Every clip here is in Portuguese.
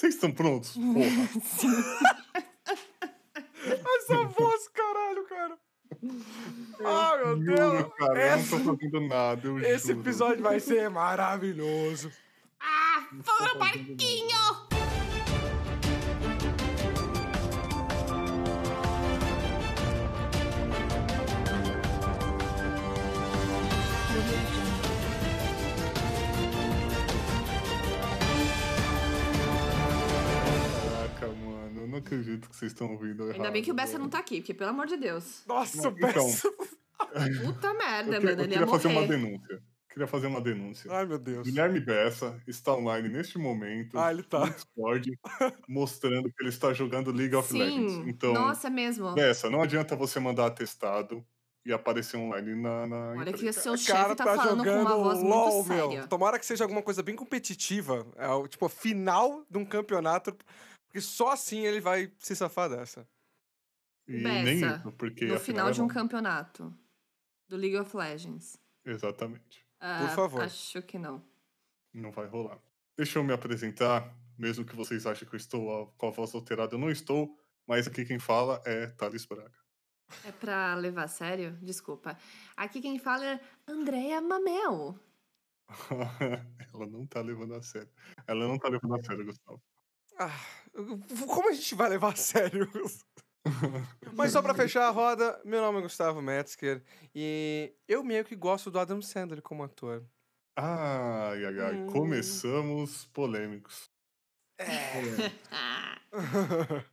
Vocês estão prontos? Porra. Essa voz, caralho, cara. Ai, meu Deus. Juro, cara, Essa- eu não tô fazendo nada. Eu Esse juro. episódio vai ser maravilhoso. Ah, fora barquinho! Não acredito que vocês estão ouvindo errado. Ainda bem que o Bessa não tá aqui, porque pelo amor de Deus. Nossa, Não, o Bessa. Puta merda, Eu, que- mano. eu Ele ia queria fazer uma denúncia. Queria fazer uma denúncia. Ai, meu Deus. Guilherme Bessa está online neste momento Ah, ele tá. no Discord, mostrando que ele está jogando League of Legends. Sim, Então, nossa, é mesmo. Bessa, não adianta você mandar atestado e aparecer online na, na Olha que empresa. seu O chefe cara tá, tá, falando com jogando uma voz LOL, muito séria. meu. Tomara que seja alguma coisa bem competitiva. É, o, tipo, a final de um campeonato. Porque só assim ele vai se safar dessa. E nem isso, porque No final é de um bom. campeonato do League of Legends. Exatamente. Ah, favor. Acho que não. Não vai rolar. Deixa eu me apresentar, mesmo que vocês achem que eu estou a- com a voz alterada, eu não estou, mas aqui quem fala é Thales Braga. É pra levar a sério? Desculpa. Aqui quem fala é Andréa Mamel. Ela não tá levando a sério. Ela não tá levando a sério, Gustavo. Ah, como a gente vai levar a sério? Mas só pra fechar a roda, meu nome é Gustavo Metzger e eu meio que gosto do Adam Sandler como ator. Ai, ai, ai. Hum. Começamos polêmicos. Ah,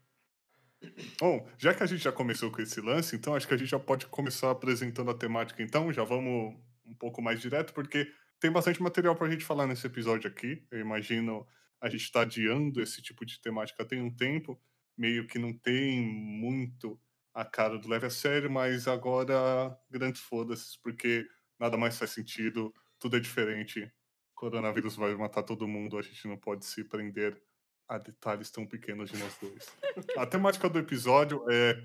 Bom, já que a gente já começou com esse lance, então acho que a gente já pode começar apresentando a temática, então. Já vamos um pouco mais direto, porque tem bastante material pra gente falar nesse episódio aqui. Eu imagino a gente tá adiando esse tipo de temática tem um tempo, meio que não tem muito a cara do leve a sério, mas agora grandes foda-se, porque nada mais faz sentido, tudo é diferente. Coronavírus vai matar todo mundo, a gente não pode se prender a detalhes tão pequenos de nós dois. A temática do episódio é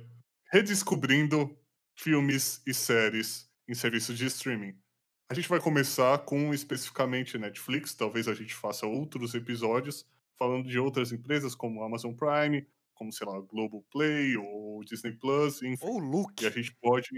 redescobrindo filmes e séries em serviços de streaming. A gente vai começar com especificamente Netflix, talvez a gente faça outros episódios falando de outras empresas como Amazon Prime, como sei lá, Globoplay ou Disney Plus, enfim. Ou Luke. E a gente pode,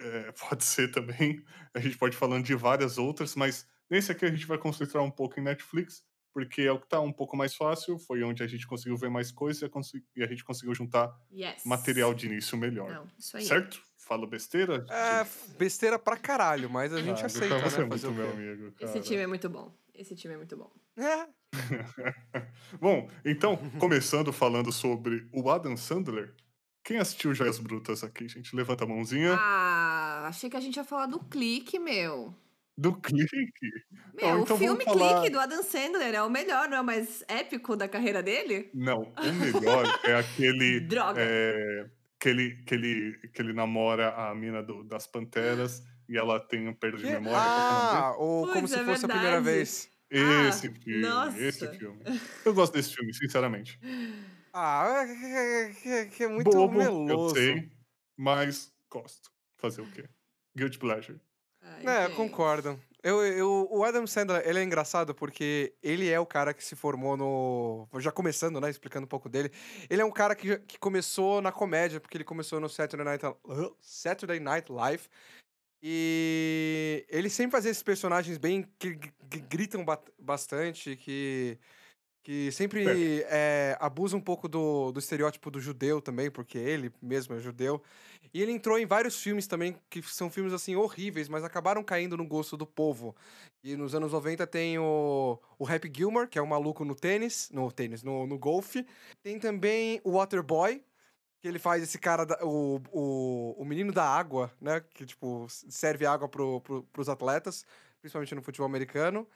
é, pode ser também, a gente pode ir falando de várias outras, mas nesse aqui a gente vai concentrar um pouco em Netflix, porque é o que tá um pouco mais fácil, foi onde a gente conseguiu ver mais coisas e e a gente conseguiu juntar yes. material de início melhor. Não, isso aí. Certo? Falo besteira? É, besteira pra caralho, mas a gente Ah, aceita, você né? é muito o meu amigo, Esse cara. time é muito bom. Esse time é muito bom. É. Bom, então, começando falando sobre o Adam Sandler. Quem assistiu Joias Brutas aqui, gente? Levanta a mãozinha. Ah, achei que a gente ia falar do clique, meu. Do clique. Meu, Não, o então filme vamos falar- Clique do Adam Sandler é o melhor, não é o mais épico da carreira dele? Não, o melhor é aquele. Droga. é, que, ele, que, ele, que ele namora a mina do- das Panteras e ela tem um perda de Que- memória. que é Ah, ou como se é fosse a primeira verdade. vez. dele? ah, Esse filme, nossa. esse filme. Eu gosto desse filme, sinceramente. Ah, é, é- que é muito Bobo, meloso. eu sei, mas gosto. Fazer o quê? Guilty Pleasure. Ai, É, gente. concordo. Eu, eu, o Adam Sandler, ele é engraçado porque ele é o cara que se formou no... Já começando, né, explicando um pouco dele. Ele é um cara que, que começou na comédia, porque ele começou no Saturday Night, Saturday Night Live. E ele sempre fazia esses personagens bem... que, que gritam ba- bastante, que... Que sempre é, abusa um pouco do, do estereótipo do judeu também, porque ele mesmo é judeu. E ele entrou em vários filmes também, que são filmes assim horríveis, mas acabaram caindo no gosto do povo. E nos anos 90 tem o, o Happy Gilmore, que é um maluco no tênis, no tênis, no, no golfe. Tem também o Waterboy, que ele faz esse cara, da- o, o, o menino da água, né? Que, tipo, serve água pro, pro, pros atletas, principalmente no futebol americano.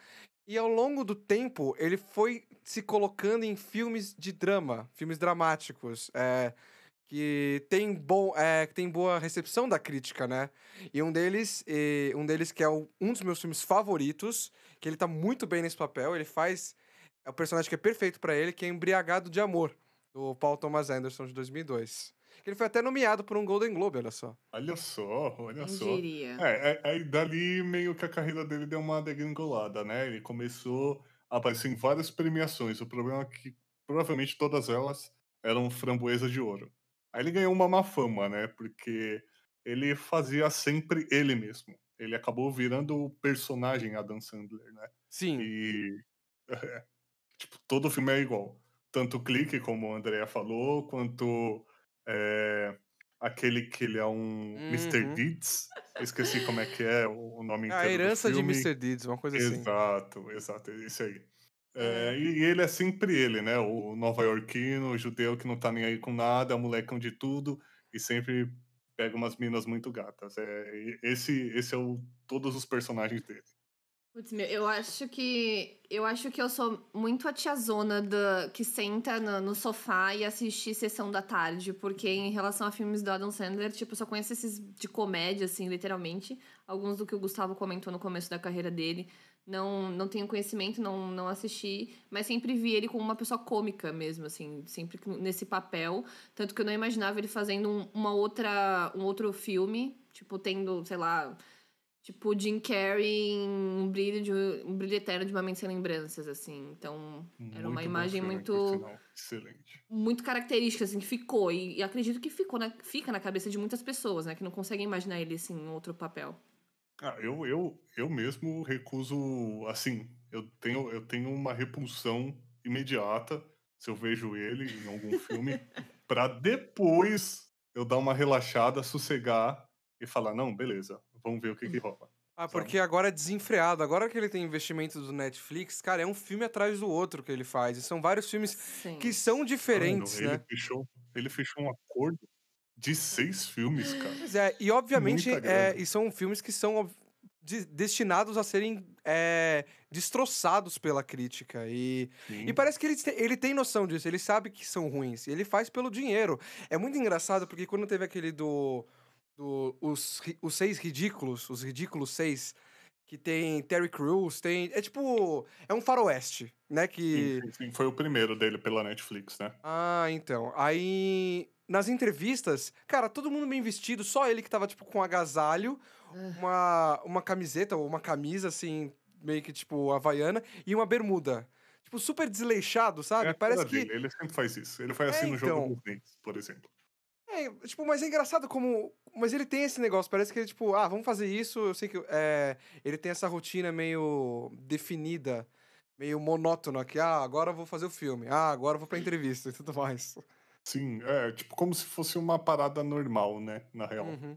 E ao longo do tempo, ele foi se colocando em filmes de drama, filmes dramáticos, é, que tem, bom, é, que tem boa recepção da crítica, né? E um deles, e um deles que é o- um dos meus filmes favoritos, que ele tá muito bem nesse papel, ele faz é o personagem que é perfeito pra ele, que é Embriagado de Amor, do Paul Thomas Anderson de 2002. Que ele foi até nomeado por um Golden Globe, olha só. Olha só, olha Quem só. diria? É, é, aí dali meio que a carreira dele deu uma degringolada, né? Ele começou a aparecer em várias premiações. O problema é que provavelmente todas elas eram framboesa de ouro. Aí ele ganhou uma má fama, né? Porque ele fazia sempre ele mesmo. Ele acabou virando o personagem Adam Sandler, né? Sim. E. é, tipo, todo filme é igual. Tanto o clique, como a Andrea falou, quanto é, aquele que ele é um Mr. Uhum. Deeds. Eu esqueci como é que é o nome A inteiro. herança do de. Mr. Deeds, uma coisa assim. Exato, exato, isso aí. É. É, e ele é sempre ele, né? O nova-iorquino, o judeu que não tá nem aí com nada, molecão de tudo, e sempre pega umas minas muito gatas. É, esse, esse é o todos os personagens dele. Putz, meu, eu acho que. Eu acho que eu sou muito a tiazona da, que senta no, no sofá e assiste sessão da tarde, porque em relação a filmes do Adam Sandler, tipo, eu só conheço esses de comédia, assim, literalmente. Alguns do que o Gustavo comentou no começo da carreira dele. Não, não tenho conhecimento, não, não assisti, mas sempre vi ele como uma pessoa cômica mesmo, assim, sempre nesse papel. Tanto que eu não imaginava ele fazendo um, uma outra, um outro filme, tipo, tendo, sei lá, Tipo, Jim Carrey em um brilho, de, um brilho eterno de uma mente sem lembranças, assim. Então, era uma Muito bom imagem filme, muito. Excelente. muito característica, assim, que ficou. E, e acredito que ficou na, fica na cabeça de muitas pessoas, né? Que não conseguem imaginar ele, assim, em outro papel. Ah, eu, eu, eu mesmo recuso, assim, eu tenho, eu tenho uma repulsão imediata se eu vejo ele em algum filme, pra depois eu dar uma relaxada, sossegar e falar, não, beleza, vamos ver o que que rola. Ah, Sabe? porque agora é desenfreado. Agora que ele tem investimento do Netflix, cara, é um filme atrás do outro que ele faz. E são vários filmes Sim. que são diferentes, Mano, ele né? fechou, ele fechou um acordo de seis filmes, cara. Pois é, e obviamente, é, e são filmes que são de- destinados a serem é, destroçados pela crítica. E, Sim. e parece que ele, te- ele tem noção disso, ele sabe que são ruins. E ele faz pelo dinheiro. É muito engraçado porque quando teve aquele do. Do os, os Seis Ridículos, os Ridículos Seis, que tem Terry Crews, tem. É tipo. É um faroeste, né? Que. Sim, sim. Foi o primeiro dele pela Netflix, né? Ah, então. Aí, nas entrevistas, cara, todo mundo bem vestido, só ele que tava, tipo, com agasalho, uma, uma camiseta ou uma camisa, assim, meio que, tipo, havaiana, e uma bermuda. Tipo, super desleixado, sabe? É Parece que. dele, Ele sempre faz isso. Ele faz É, assim no jogo então. dos dentes, por exemplo. É, tipo, mas é engraçado como. Mas ele tem esse negócio, parece que ele, tipo, ah, vamos fazer isso. Eu sei que é, ele tem essa rotina meio definida, meio monótona, que, ah, agora eu vou fazer o filme, ah, agora eu vou pra entrevista e tudo mais. Sim, é tipo como se fosse uma parada normal, né? Na real. Uhum.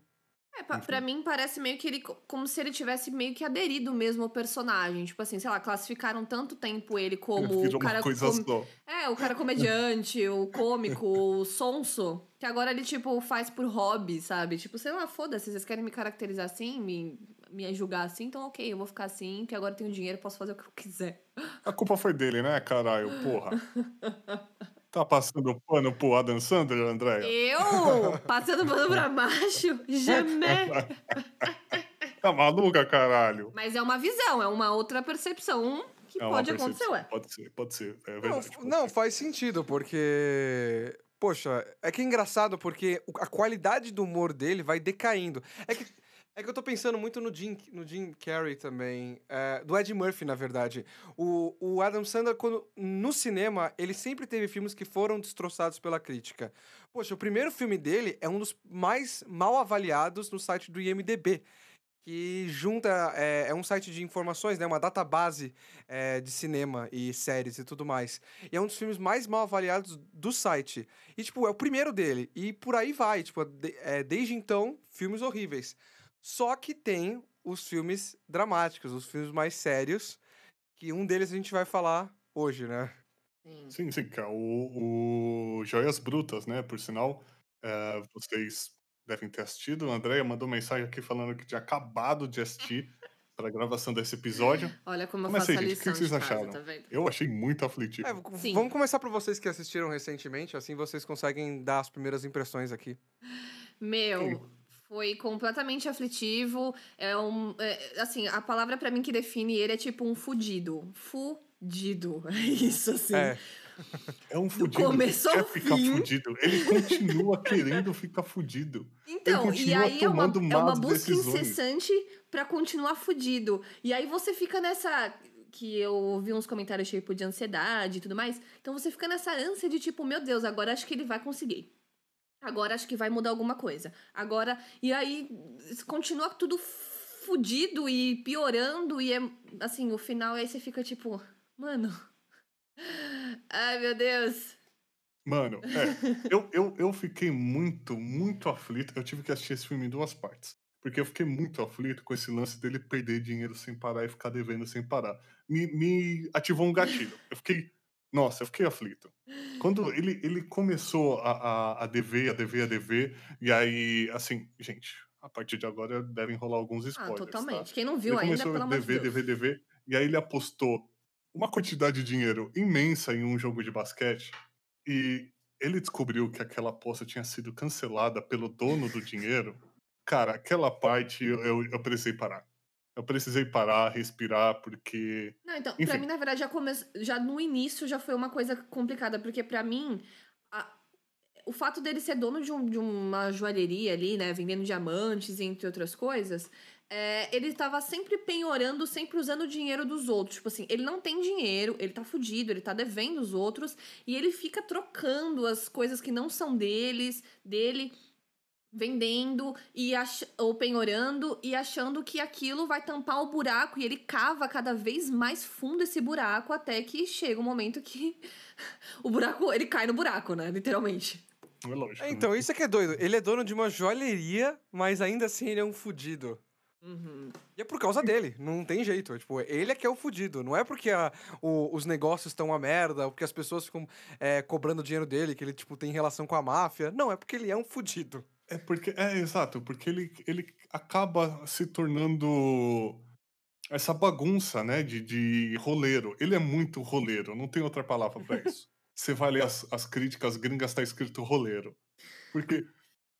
Pa- Enfim. pra mim parece meio que ele. co- Como se ele tivesse meio que aderido mesmo ao personagem. Tipo assim, sei lá, classificaram tanto tempo ele como o cara. coisa com- só. É, o cara comediante, o cômico, o sonso. Que agora ele, tipo, faz por hobby, sabe? Tipo, sei lá, foda-se, vocês querem me caracterizar assim, me, me julgar assim, então ok, eu vou ficar assim, que agora eu tenho dinheiro, posso fazer o que eu quiser. A culpa foi dele, né, caralho? Porra. Tá passando pano pro Adam Sandler, Andréia? Eu, passando pano pra baixo, jamais. Tá maluca, caralho? Mas é uma visão, é uma outra percepção que É pode acontecer, ué. Pode ser, pode ser. É Não, verdade. pode não, ser. faz sentido, porque. Poxa, é que é engraçado porque a qualidade do humor dele vai decaindo. É que, é que eu tô pensando muito no Jim, no Jim Carrey também. é, do Ed Murphy, na verdade. O, o Adam Sandler, quando, no cinema, ele sempre teve filmes que foram destroçados pela crítica. Poxa, o primeiro filme dele é um dos mais mal avaliados no site do IMDB. Que junta. É, é um site de informações, né? Uma database é, de cinema e séries e tudo mais. E é um dos filmes mais mal avaliados do site. E, tipo, é o primeiro dele. E por aí vai. Tipo, de- é, desde então, filmes horríveis. Só que tem os filmes dramáticos, os filmes mais sérios. Que um deles a gente vai falar hoje, né? Sim. Sim, sim, cara. O, o Joias Brutas, né? Por sinal, é, vocês devem ter assistido. A Andrea mandou mensagem aqui falando que tinha acabado de assistir para a gravação desse episódio. Olha como eu faço a gente. O que vocês de casa, acharam? tá? Eu achei muito aflitivo. É, vamos começar por vocês que assistiram recentemente, assim vocês conseguem dar as primeiras impressões aqui. Meu, foi completamente aflitivo. É um. é, assim, a palavra pra mim que define ele é tipo um fudido. Fudido. É isso, assim. É, É um fudido começo que quer ficar fim. fudido. Ele continua querendo ficar fudido. Então, e continua aí é uma, tomando é uma busca decisões. incessante pra continuar fudido. E aí você fica nessa. que eu ouvi uns comentários tipo de ansiedade e tudo mais. Então você fica nessa ânsia de tipo, meu Deus, agora acho que ele vai conseguir. Agora acho que vai mudar alguma coisa. Agora. E aí continua tudo fudido e piorando. E é assim, o final aí você fica tipo, mano. Ai, meu Deus. Mano, é, eu, eu, eu fiquei muito, muito aflito. Eu tive que assistir esse filme em duas partes. Porque eu fiquei muito aflito com esse lance dele perder dinheiro sem parar e ficar devendo sem parar. Me, me ativou um gatilho. Eu fiquei. Nossa, eu fiquei aflito. Quando ele, ele começou a, a, a dever, a dever, a dever, e aí, assim, gente, a partir de agora devem rolar alguns ah, spoilers. Ah, totalmente. Tá? Quem não viu ele ainda, pelo amor de Dever, dever, dever, e aí ele apostou uma quantidade de dinheiro imensa em um jogo de basquete, e ele descobriu que aquela aposta tinha sido cancelada pelo dono do dinheiro. Cara, aquela parte eu, eu, eu precisei parar. Eu precisei parar, respirar, porque. Não, então, Enfim. pra mim, na verdade, já, come... já no início já foi uma coisa complicada, porque para mim, a... o fato dele ser dono de, um, de, uma joalheria ali, né, vendendo diamantes, entre outras coisas, é, ele estava sempre penhorando, sempre usando o dinheiro dos outros. Tipo assim, ele não tem dinheiro, ele tá fudido, ele tá devendo os outros, e ele fica trocando as coisas que não são deles, dele vendendo e ach... ou penhorando e achando que aquilo vai tampar o buraco e ele cava cada vez mais fundo esse buraco até que chega um momento que o buraco ele cai no buraco, né, literalmente. É lógico. É, então, isso é que é doido. Ele é dono de uma joalheria, mas ainda assim ele é um fudido. Uhum. E é por causa dele, não tem jeito. É, tipo, ele é que é o fudido. Não é porque a, o, os negócios estão uma merda, ou porque as pessoas ficam é, cobrando dinheiro dele, que ele tipo, tem relação com a máfia. Não, é porque ele é um fudido. É porque. É, exato, porque ele, ele acaba se tornando essa bagunça, né, de, de roleiro. Ele é muito roleiro, não tem outra palavra para isso. Você vai ler as, as críticas gringas, tá escrito roleiro. Porque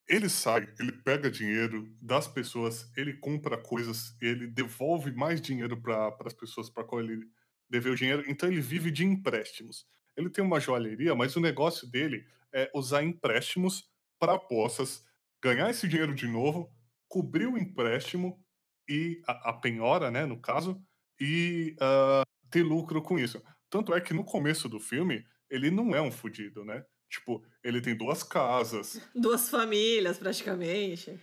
ele sai, ele pega dinheiro das pessoas, ele compra coisas, ele devolve mais dinheiro para as pessoas para qual ele deveu dinheiro. Então ele vive de empréstimos. Ele tem uma joalheria, mas o negócio dele é usar empréstimos para apostas ganhar esse dinheiro de novo, cobrir o empréstimo e a, a penhora, né, no caso, e uh, ter lucro com isso. Tanto é que no começo do filme, ele não é um fudido, né? Tipo, ele tem duas casas. Duas famílias, praticamente.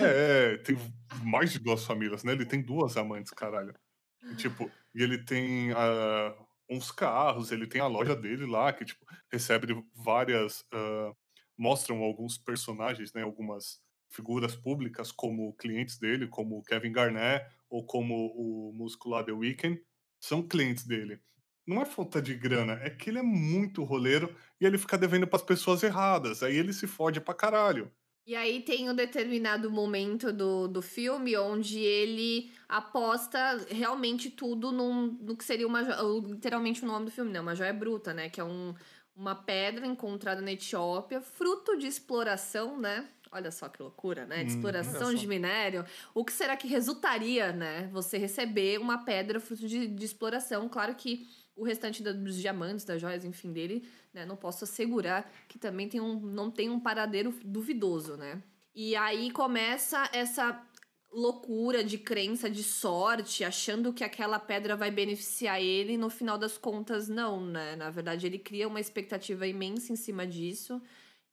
É, tem mais de duas famílias, né? Ele tem duas amantes, caralho. E, tipo, e ele tem uh, uns carros, ele tem a loja dele lá, que, tipo, recebe várias uh, mostram alguns personagens, né, algumas figuras públicas como clientes dele, como Kevin Garnett ou como o músico lá The Weeknd, são clientes dele. Não é falta de grana, é que ele é muito roleiro e ele fica devendo para as pessoas erradas. Aí ele se fode pra caralho. E aí tem um determinado momento do, do filme onde ele aposta realmente tudo num, no que seria uma literalmente o nome do filme, né? Uma joia bruta, né? Que é um, uma pedra encontrada na Etiópia, fruto de exploração, né? Olha só que loucura, né? De hum, exploração de minério. O que será que resultaria, né? Você receber uma pedra fruto de, de exploração. Claro que o restante dos diamantes, das joias, enfim, dele, né? Não posso assegurar que também tem um, não tem um paradeiro duvidoso, né? E aí começa essa loucura de crença de sorte, achando que aquela pedra vai beneficiar ele, no final das contas não, né? Na verdade, ele cria uma expectativa imensa em cima disso.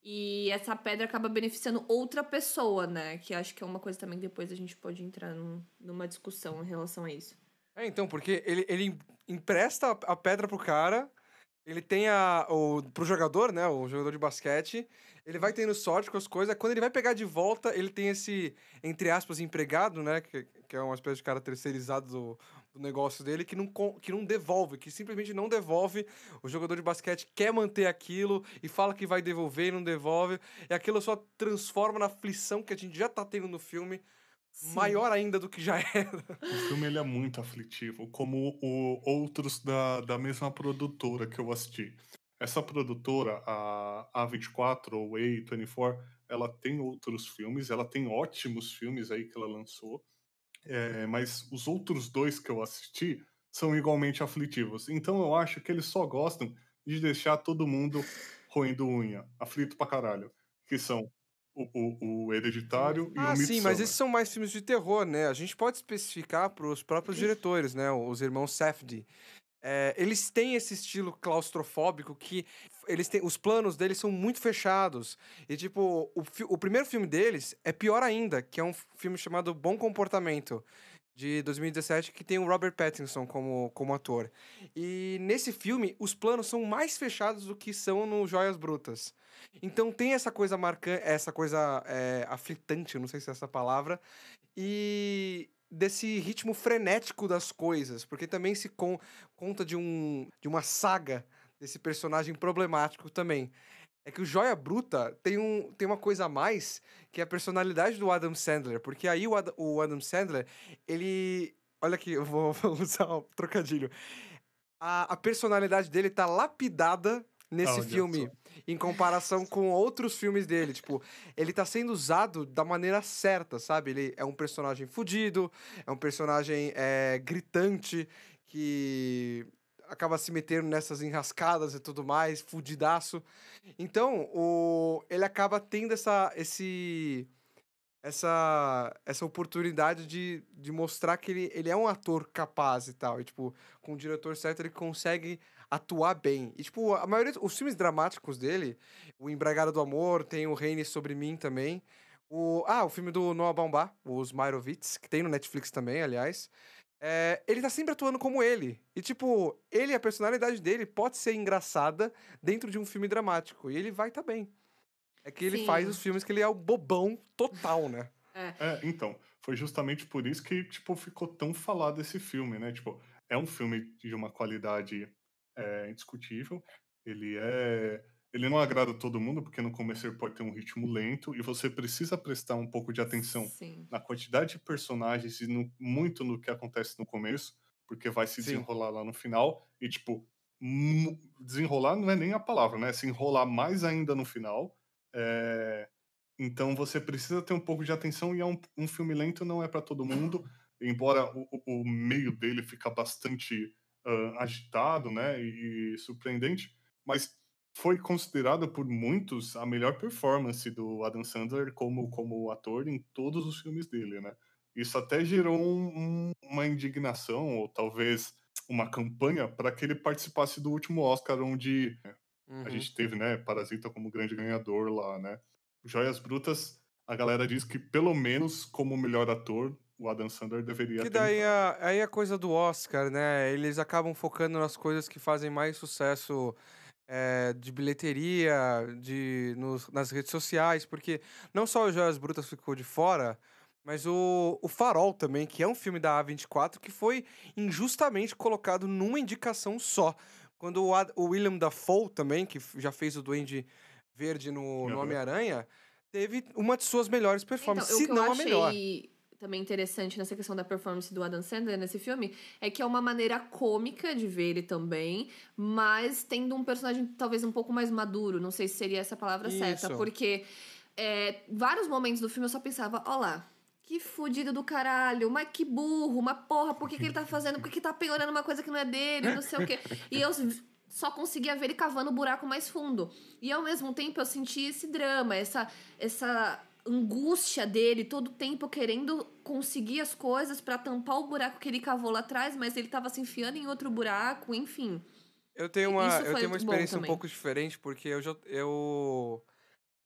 E essa pedra acaba beneficiando outra pessoa, né? Que acho que é uma coisa também que depois a gente pode entrar num, numa discussão em relação a isso. É, então, porque ele, ele empresta a pedra pro cara, ele tem a. O, pro jogador, né? O jogador de basquete, ele vai tendo sorte com as coisas. Quando ele vai pegar de volta, ele tem esse, entre aspas, empregado, né? Que, que é uma espécie de cara terceirizado do, do negócio dele, que não, que não devolve, que simplesmente não devolve. O jogador de basquete quer manter aquilo e fala que vai devolver e não devolve. E aquilo só transforma na aflição que a gente já tá tendo no filme. Sim. Maior ainda do que já era. O filme ele é muito aflitivo, como o, outros da, da mesma produtora que eu assisti. Essa produtora, a A24 ou A24, ela tem outros filmes, ela tem ótimos filmes aí que ela lançou, é, mas os outros dois que eu assisti são igualmente aflitivos. Então eu acho que eles só gostam de deixar todo mundo roendo unha, aflito pra caralho. Que são o, o, o Hereditário e ah, o sim, mas esses são mais filmes de terror, né? A gente pode especificar para os próprios diretores, né? Os irmãos Safdie. É, eles têm esse estilo claustrofóbico que eles têm, os planos deles são muito fechados. E, tipo, o, o primeiro filme deles é pior ainda, que é um filme chamado Bom Comportamento, de 2017, que tem o Robert Pattinson como, como ator. E nesse filme, os planos são mais fechados do que são no Joias Brutas. Então tem essa coisa marcante, essa coisa é, aflitante, não sei se é essa palavra, e desse ritmo frenético das coisas, porque também se con conta de, um, de uma saga desse personagem problemático também. É que o Joia Bruta tem, um, tem uma coisa a mais, que é a personalidade do Adam Sandler. Porque aí o, Ad, o Adam Sandler, ele. Olha aqui, eu vou, usar um trocadilho. A, a personalidade dele tá lapidada nesse oh, filme, em comparação com outros filmes dele. Tipo, ele tá sendo usado da maneira certa, sabe? Ele é um personagem fudido, é um personagem é, gritante, que acaba se metendo nessas enrascadas e tudo mais, fudidaço. Então, o, ele acaba tendo essa, esse, essa, essa oportunidade de, de mostrar que ele, ele é um ator capaz e tal. E, tipo, com o diretor certo, ele consegue atuar bem. E, tipo, a maioria dos filmes dramáticos dele, o Embragado do Amor, tem o Reine Sobre Mim também. O, ah, o filme do Noah Baumbach, Os Meyerowitz, que tem no Netflix também, aliás. É, ele tá sempre atuando como ele. E, tipo, ele, a personalidade dele pode ser engraçada dentro de um filme dramático. E ele vai tá bem. É que ele Sim. faz os filmes que ele é o bobão total, né? É. é. então, foi justamente por isso que, tipo, ficou tão falado esse filme, né? Tipo, é um filme de uma qualidade é, indiscutível. Ele é ele não agrada todo mundo, porque no começo ele pode ter um ritmo lento e você precisa prestar um pouco de atenção Sim. na quantidade de personagens e no, muito no que acontece no começo, porque vai se Sim. desenrolar lá no final e, tipo, desenrolar não é nem a palavra, né? Se enrolar mais ainda no final. É... Então você precisa ter um pouco de atenção e é um, um filme lento, não é para todo mundo, embora o, o, meio dele fica bastante uh, agitado, né? E, e surpreendente, mas foi considerada por muitos a melhor performance do Adam Sandler como, como ator em todos os filmes dele, né? Isso até gerou um, um, uma indignação, ou talvez uma campanha, para que ele participasse do último Oscar, onde uhum. a gente teve, né, Parasita como grande ganhador lá, né? Joias Brutas, a galera diz que pelo menos como melhor ator, o Adam Sandler deveria Que daí a, aí a coisa do Oscar, né? Eles acabam focando nas coisas que fazem mais sucesso é, de bilheteria, de, nos, nas redes sociais, porque não só o Joias Brutas ficou de fora, mas o, o Farol também, que é um filme da A24, que foi injustamente colocado numa indicação só. Quando o, Ad, o William Dafoe também, que já fez o Duende Verde no, no Homem-Aranha, teve uma de suas melhores performances, então, se não a melhor também interessante nessa questão da performance do Adam Sandler nesse filme é que é uma maneira cômica de ver ele também, mas tendo um personagem talvez um pouco mais maduro. Não sei se seria essa palavra Isso. certa, porque é, vários momentos do filme eu só pensava, ó lá. Que fudido do caralho, mas que burro, mas porra, por que, que ele tá fazendo? Por que, que tá piorando uma coisa que não é dele, não sei o quê. E eu só conseguia ver ele cavando o buraco mais fundo. E ao mesmo tempo eu senti esse drama, essa, essa angústia dele todo tempo querendo conseguir as coisas para tampar o buraco que ele cavou lá atrás, mas ele tava se enfiando em outro buraco, enfim. Eu tenho uma, eu tenho uma experiência um pouco diferente, porque eu, já, eu,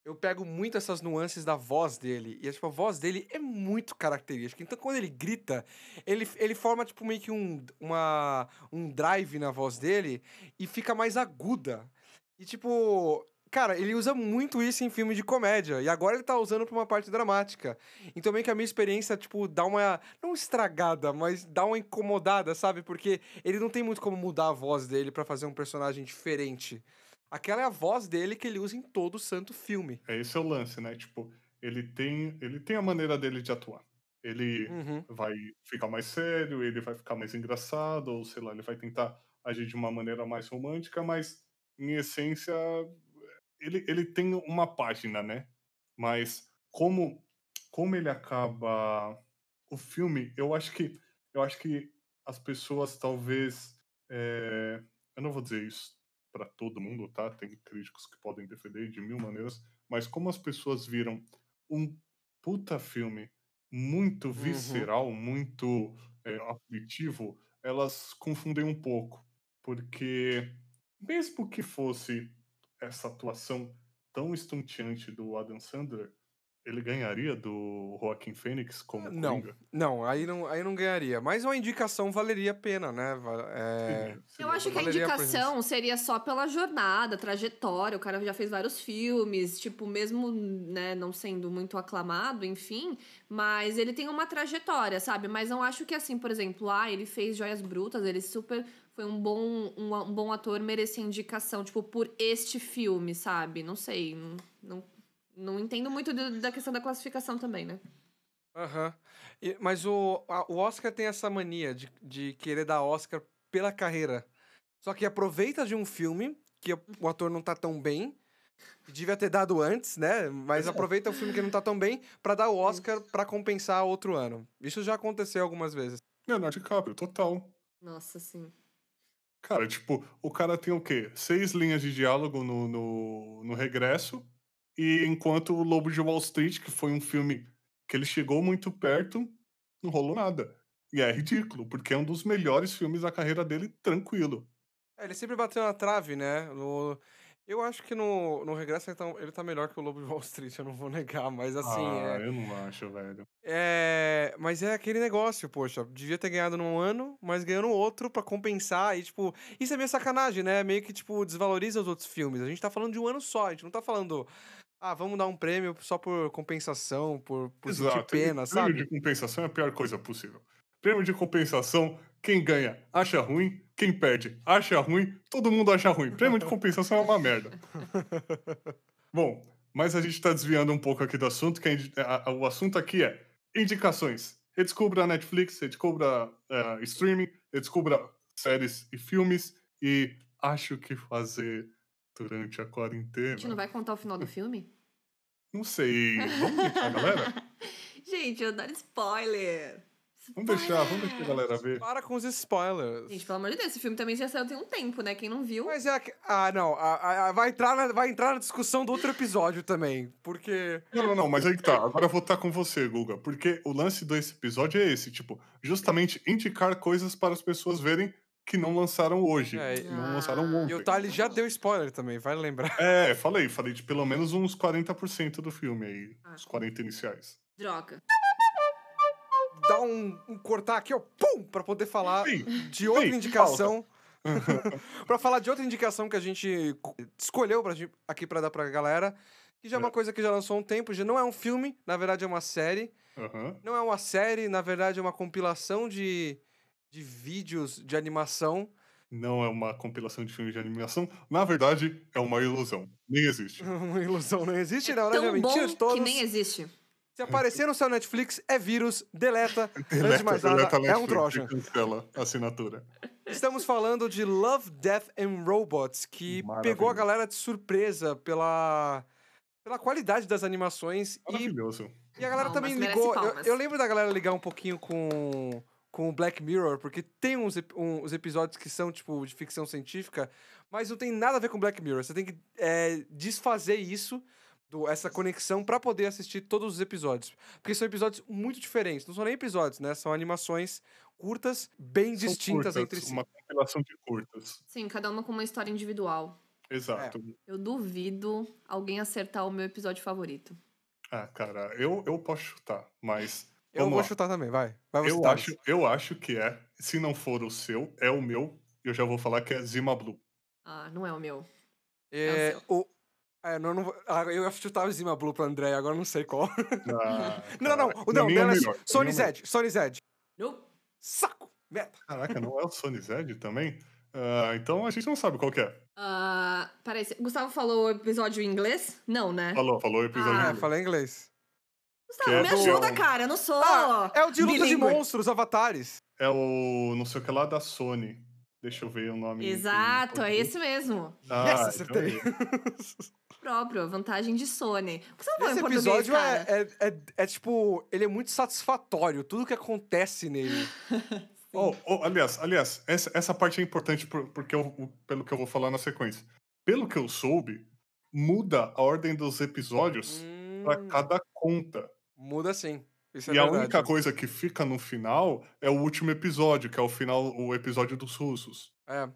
eu pego muito essas nuances da voz dele. E tipo, a voz dele é muito característica. Então, quando ele grita, ele, ele forma tipo meio que um, uma, um drive na voz dele e fica mais aguda. E tipo, Cara, ele usa muito isso em filme de comédia. E agora ele tá usando pra uma parte dramática. Então, meio que a minha experiência, tipo, dá uma. Não estragada, mas dá uma incomodada, sabe? Porque ele não tem muito como mudar a voz dele para fazer um personagem diferente. Aquela é a voz dele que ele usa em todo o santo filme. É esse é o lance, né? Tipo, ele tem, ele tem a maneira dele de atuar. Ele uhum. vai ficar mais sério, ele vai ficar mais engraçado, ou sei lá, ele vai tentar agir de uma maneira mais romântica, mas em essência ele, ele tem uma página, né? Mas como como ele acaba o filme, eu acho que eu acho que as pessoas talvez é, eu não vou dizer isso. para todo mundo, tá? Tem críticos que podem defender de mil maneiras, mas como as pessoas viram um puta filme muito Uhum. visceral, muito é, aflitivo, elas confundem um pouco. Porque, mesmo que fosse essa atuação tão estonteante do Adam Sandler, ele ganharia do Joaquin Phoenix como Não, Coringa? não, aí não, aí não ganharia. Mas uma indicação valeria a pena, né? Va- é, Seria- Eu acho que a indicação seria só pela jornada, trajetória. O cara já fez vários filmes, tipo, mesmo né, não sendo muito aclamado, enfim. Mas ele tem uma trajetória, sabe? Mas não acho que assim, por exemplo, ah, ele fez Joias Brutas, ele super foi um bom, um, um bom ator, merecia indicação, tipo, por este filme, sabe? Não sei. Não, não, não entendo muito do- da questão da classificação também, né? Aham. E- Mas o, a- o Oscar tem essa mania de, de querer dar Oscar pela carreira. Só que aproveita de um filme que o ator não tá tão bem. Devia ter dado antes, né? Mas aproveita o filme que não tá tão bem pra dar o Oscar pra compensar outro ano. Isso já aconteceu algumas vezes. Leonardo DiCaprio, total. Nossa, sim. Cara, tipo, o cara tem o quê? Seis linhas de diálogo no, no, no regresso, e enquanto o Lobo de Wall Street, que foi um filme que ele chegou muito perto, não rolou nada. E é ridículo, porque é um dos melhores filmes da carreira dele, tranquilo. É, ele sempre bateu na trave, né? No- Eu acho que no, no regresso ele tá, ele tá melhor que o Lobo de Wall Street, eu não vou negar, mas assim. ah, é... eu não acho, velho. É, mas é aquele negócio, poxa, devia ter ganhado num ano, mas ganhou no outro pra compensar e, tipo, isso é meio sacanagem, né? Meio que, tipo, desvaloriza os outros filmes. A gente tá falando de um ano só, a gente não tá falando, ah, vamos dar um prêmio só por compensação, por, por Exato. e pena, Prêmio sabe? de compensação é a pior coisa possível. Prêmio de compensação, quem ganha acha ruim, quem perde acha ruim, todo mundo acha ruim. Prêmio de compensação é uma merda. Bom, mas a gente tá desviando um pouco aqui do assunto, que a a- o assunto aqui é indicações. Redescubra a Netflix, redescubra eh, streaming, redescubra séries e filmes e acho que fazer durante a A gente não quarentena. vai contar o final do filme? Não sei. Vamos deixar, galera? Gente, eu dar spoiler. Vamos deixar, vamos deixar a galera ver. Para com os spoilers. Gente, pelo amor de Deus, esse filme também já saiu tem um tempo, né? Quem não viu. Mas é que. Ah, não. a- a- a- vai, entrar na, vai entrar na discussão do outro episódio também. Porque. Não, não, não, mas aí que tá. Agora eu vou estar com você, Guga. Porque o lance desse episódio é esse, tipo, justamente indicar coisas para as pessoas verem que não lançaram hoje. É, que não lançaram Ah. ontem. E o Thales já deu spoiler também, vale lembrar. É, falei, falei de pelo menos uns 40% do filme aí. Ah. Os 40 iniciais. Droga. Dar um, um cortar aqui, ó, pum, pra poder falar Sim, de outra sim, indicação. pra falar de outra indicação que a gente co- escolheu pra, aqui pra dar pra galera. Que já é uma É. coisa que já lançou há um tempo, já não é um filme, na verdade é uma série. Aham. Não é uma série, na verdade é uma compilação de, de vídeos de animação. Não é uma compilação de filmes de animação. Na verdade, é uma ilusão. Nem existe. Uma ilusão não existe, É na verdade é mentira de todos. que nem existe. Se aparecer no seu Netflix, é vírus, deleta. Antes de Deleta- mais nada, deleta é um e Trojan. Cancela a assinatura. Estamos falando de Love, Death and Robots, que pegou a galera de surpresa pela, pela qualidade das animações e, Maravilhoso. e a galera Palmas, também ligou. Eu, eu lembro da galera ligar um pouquinho com com o Black Mirror, porque tem uns, um- uns episódios que são, tipo, de ficção científica, mas não tem nada a ver com Black Mirror. Você tem que é, desfazer isso, do- essa conexão, pra poder assistir todos os episódios. Porque são episódios muito diferentes. Não são nem episódios, né? São animações curtas, bem São distintas curtas, entre si. Uma compilação de curtas. Sim, cada uma com uma história individual. Exato. Eu duvido alguém acertar o meu episódio favorito. Ah, cara, eu, eu posso chutar, mas. Eu vou lá. chutar também, vai. Vai você, Eu acho, eu acho que é. Se não for o seu, é o meu. Eu já vou falar que é Zima Blue. Ah, não é o meu. É, É o o... É, não, não vou- ah, eu ia chutar o Zima Blue pro André, agora não sei qual. Ah, não, não, o- pra não, mim é é pra Sony é. Zed, Sony Zed. Nope. Saco! Meta. Caraca, não é o Sony Zed também? Ah, então a gente não sabe qual que é. Ah, peraí, Gustavo falou o episódio em inglês? Não, né? Falou, falou o episódio. Ah, Ah, em inglês. falei inglês. Gustavo, é me do- ajuda, cara. Eu não sou. Ah, é o de luta de monstros, avatares. É o não sei o que lá da Sony. Deixa eu ver o nome. Exato, é português. esse mesmo. Ah, yes, então acertei. Próprio, a vantagem de Sony. Por que você não Esse em episódio é, cara? é, é, é, tipo, ele é muito satisfatório, tudo que acontece nele. Oh, oh, aliás, aliás, essa, essa parte é importante por, porque eu, pelo que eu vou falar na sequência. Pelo que eu soube, muda a ordem dos episódios hum... para cada conta. Muda sim. Isso é e verdade. a única coisa que fica no final é o último episódio, que é o final, o episódio dos russos. É.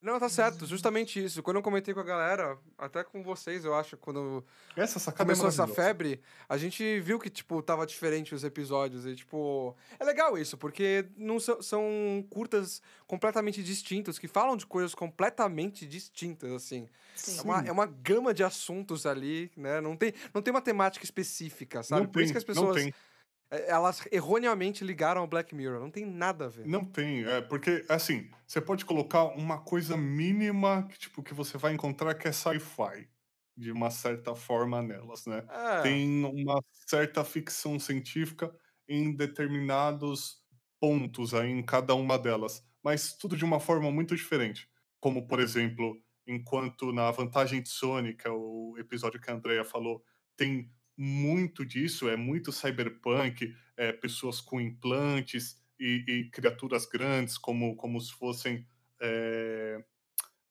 Não, tá certo, justamente isso. Quando eu comentei com a galera, até com vocês, eu acho, quando essa começou é essa febre, a gente viu que, tipo, tava diferente os episódios. E, tipo, é legal isso, porque não são, são curtas completamente distintos, que falam de coisas completamente distintas, assim. É uma, é uma gama de assuntos ali, né? Não tem, não tem uma temática específica, sabe? Não Por tem, isso que as pessoas. É, elas erroneamente ligaram ao Black Mirror. Não tem nada a ver. Não tem, é porque assim, você pode colocar uma coisa mínima que tipo que você vai encontrar que é sci-fi de uma certa forma nelas, né? É. Tem uma certa ficção científica em determinados pontos aí em cada uma delas, mas tudo de uma forma muito diferente. Como por exemplo, enquanto na vantagem de Sony, que é o episódio que a Andrea falou, tem muito disso, é muito cyberpunk, é, pessoas com implantes e, e, criaturas grandes, como, como se fossem é,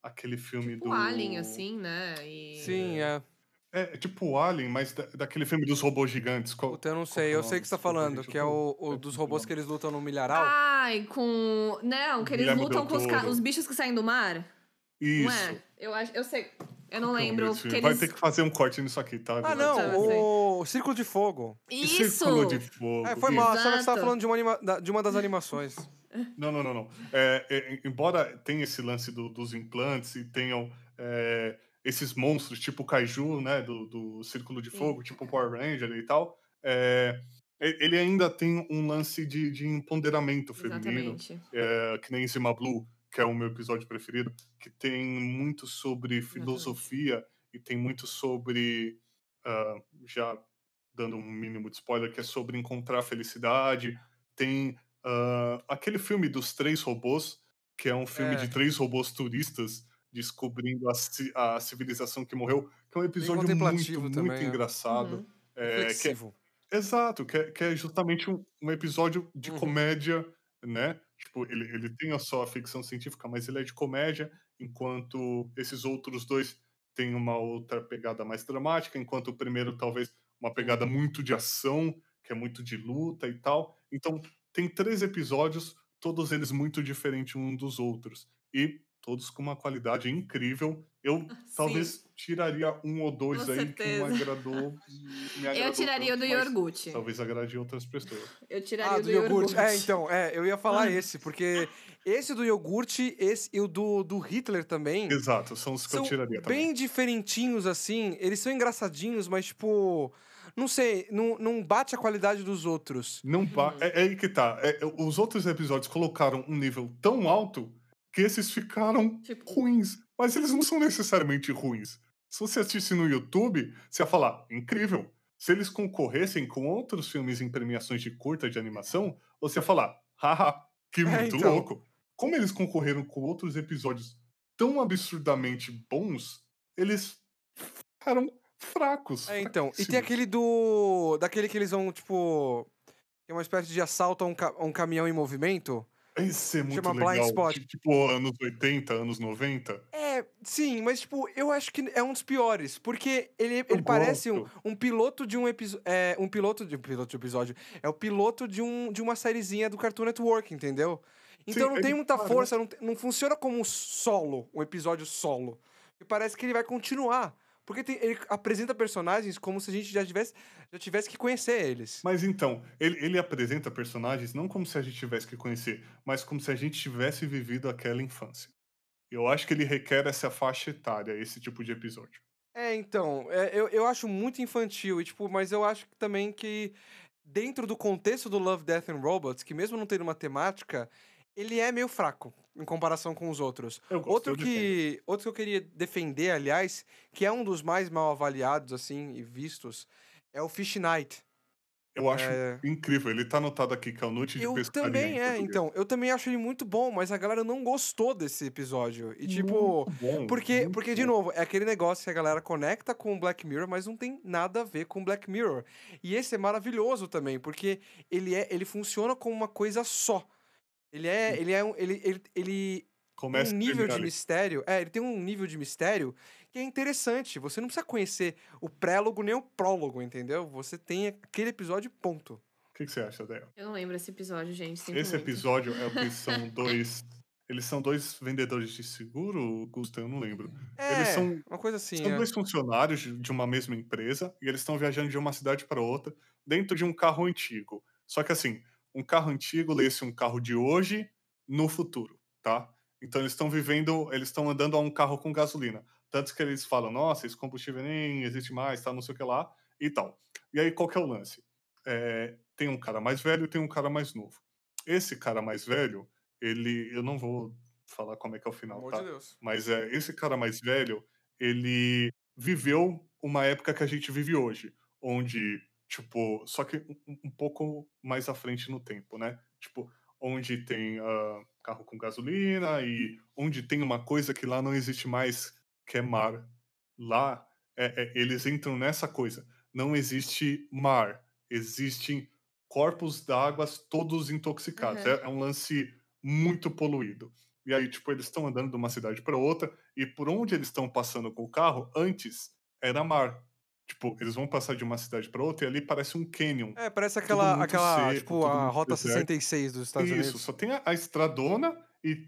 aquele filme tipo do. Alien, assim, né? E... Sim, é. É, é tipo Alien, mas da, daquele filme dos robôs gigantes. Qual, Puta, eu não sei, eu sei o que você tá falando, que é o, o dos robôs que eles lutam no milharal. Ai, com. Não, que eles Guilherme lutam com os, os bichos que saem do mar. Isso. Não é? Eu, acho, eu sei. Eu não lembro. Que Vai eles... ter que fazer um corte nisso aqui, tá? Ah, não, Tá, sei. o Círculo de Fogo. Isso! Círculo de fogo. É, foi mal, só que você tava Exato. falando de uma, anima- de uma das animações. Não, não, não, não. É, é, embora tenha esse lance do- dos implantes e tenham é, esses monstros, tipo o Kaiju, né, do, do Círculo de Sim. Fogo, tipo o Power Ranger e tal, é, ele ainda tem um lance de, de empoderamento feminino, Exatamente. é, que nem Zima Blue, que é o meu episódio preferido, que tem muito sobre filosofia e tem muito sobre, ah, já dando um mínimo de spoiler, que é sobre encontrar felicidade. Tem ah, aquele filme dos três robôs, que é um filme É. de três robôs turistas descobrindo a, ci- a civilização que morreu, que é um episódio muito, muito também, é. engraçado. Uhum. É, que é-. Exato, que é, que é justamente um, um episódio de Uhum. comédia, né? Tipo, ele, ele tem a sua ficção científica, mas ele é de comédia, enquanto esses outros dois têm uma outra pegada mais dramática, enquanto o primeiro talvez uma pegada muito de ação, que é muito de luta e tal. Então, tem três episódios, todos eles muito diferentes um dos outros. E todos com uma qualidade incrível. Eu talvez tiraria um ou dois Com aí que não certeza. agradou. me agradou Eu tiraria o tanto, do iogurte. Talvez agrade outras pessoas. Eu tiraria Ah, o do do iogurte. iogurte. É, então, é, eu ia falar Ah. esse, porque esse do iogurte esse, e o do, do Hitler também Exato, são os que são eu tiraria também. bem diferentinhos, assim. Eles são engraçadinhos, mas, tipo. Não sei, não, não bate a qualidade dos outros. Não pa- Uhum. é, é aí que tá. É, é, os outros episódios colocaram um nível tão alto que esses ficaram Tipo, ruins. Mas eles não são necessariamente ruins. Se você assistisse no YouTube, você ia falar, incrível. Se eles concorressem com outros filmes em premiações de curta de animação, você ia falar, haha, que muito então. louco. Como eles concorreram com outros episódios tão absurdamente bons, eles ficaram fracos. É, então. E tem aquele do. Daquele que eles vão, tipo. É uma espécie de assalto a um, ca- a um caminhão em movimento. Esse é muito Chama Blind legal. Spot. de, Tipo, anos 80, anos 90. É, sim, mas, tipo, eu acho que é um dos piores. Porque ele, Eu ele parece um, um piloto de um episódio. É, um piloto de um piloto de episódio. É o piloto de, um, de uma sériezinha do Cartoon Network, entendeu? Então Sim, não tem muita parece- força, não, não funciona como um solo, um episódio solo. E parece que ele vai continuar. Porque tem- ele apresenta personagens como se a gente já tivesse, já tivesse que conhecer eles. Mas então, ele, ele apresenta personagens não como se a gente tivesse que conhecer, mas como se a gente tivesse vivido aquela infância. Eu acho que ele requer essa faixa etária, esse tipo de episódio. É, então, é, eu, eu acho muito infantil, e, tipo, mas eu acho que também que dentro do contexto do Love, Death and Robots, que mesmo não tendo uma temática, ele é meio fraco em comparação com os outros. Eu Outro eu que, outro que eu queria defender, aliás, que é um dos mais mal avaliados, assim, e vistos, é o Fish Night. Eu acho É. incrível. Ele tá anotado aqui que é o Noite de Eu Pescaria. também, em é, então, eu também acho ele muito bom, mas a galera não gostou desse episódio. E, tipo, Muito bom, Porque, porque de bom. novo, é aquele negócio que a galera conecta com o Black Mirror, mas não tem nada a ver com o Black Mirror. E esse é maravilhoso também, porque ele é, ele funciona como uma coisa só. Ele é. Ele é um. Ele, ele, ele Começa tem um nível de mistério. É, ele tem um nível de mistério que é interessante. Você não precisa conhecer o prélogo nem o prólogo, entendeu? Você tem aquele episódio, ponto. O que, que você acha, Daniel? Eu não lembro esse episódio, gente. sinto Esse muito. episódio é o que são dois. Eles são dois vendedores de seguro, Gusto? Eu não lembro. É, Eles são- uma coisa assim. São é. dois funcionários de de uma mesma empresa e eles estão viajando de uma cidade para outra dentro de um carro antigo. Só que assim, um carro antigo lê-se um carro de hoje no futuro, tá? Então eles estão vivendo, eles estão andando a um carro com gasolina. Tanto que eles falam, nossa, esse combustível nem existe mais, tá, não sei o que lá, e tal. E aí, qual que é o lance? É, tem um cara mais velho e tem um cara mais novo. Esse cara mais velho, ele, eu não vou falar como é que é o final, amor tá? de. Mas é, esse cara mais velho, ele viveu uma época que a gente vive hoje, onde, tipo, só que um, um pouco mais à frente no tempo, né? Tipo, onde tem ah, carro com gasolina e onde tem uma coisa que lá não existe mais, que é mar. Lá, é- é- eles entram nessa coisa. Não existe mar, existem corpos d'água todos intoxicados. Uhum. É, é um lance muito poluído. E aí, tipo, eles estão andando de uma cidade para outra e por onde eles estão passando com o carro, antes era mar. Tipo, eles vão passar de uma cidade para outra e ali parece um canyon. É, parece aquela, aquela seco, tipo, a Rota deserto. 66 dos Estados Isso, Unidos. só tem a, a estradona e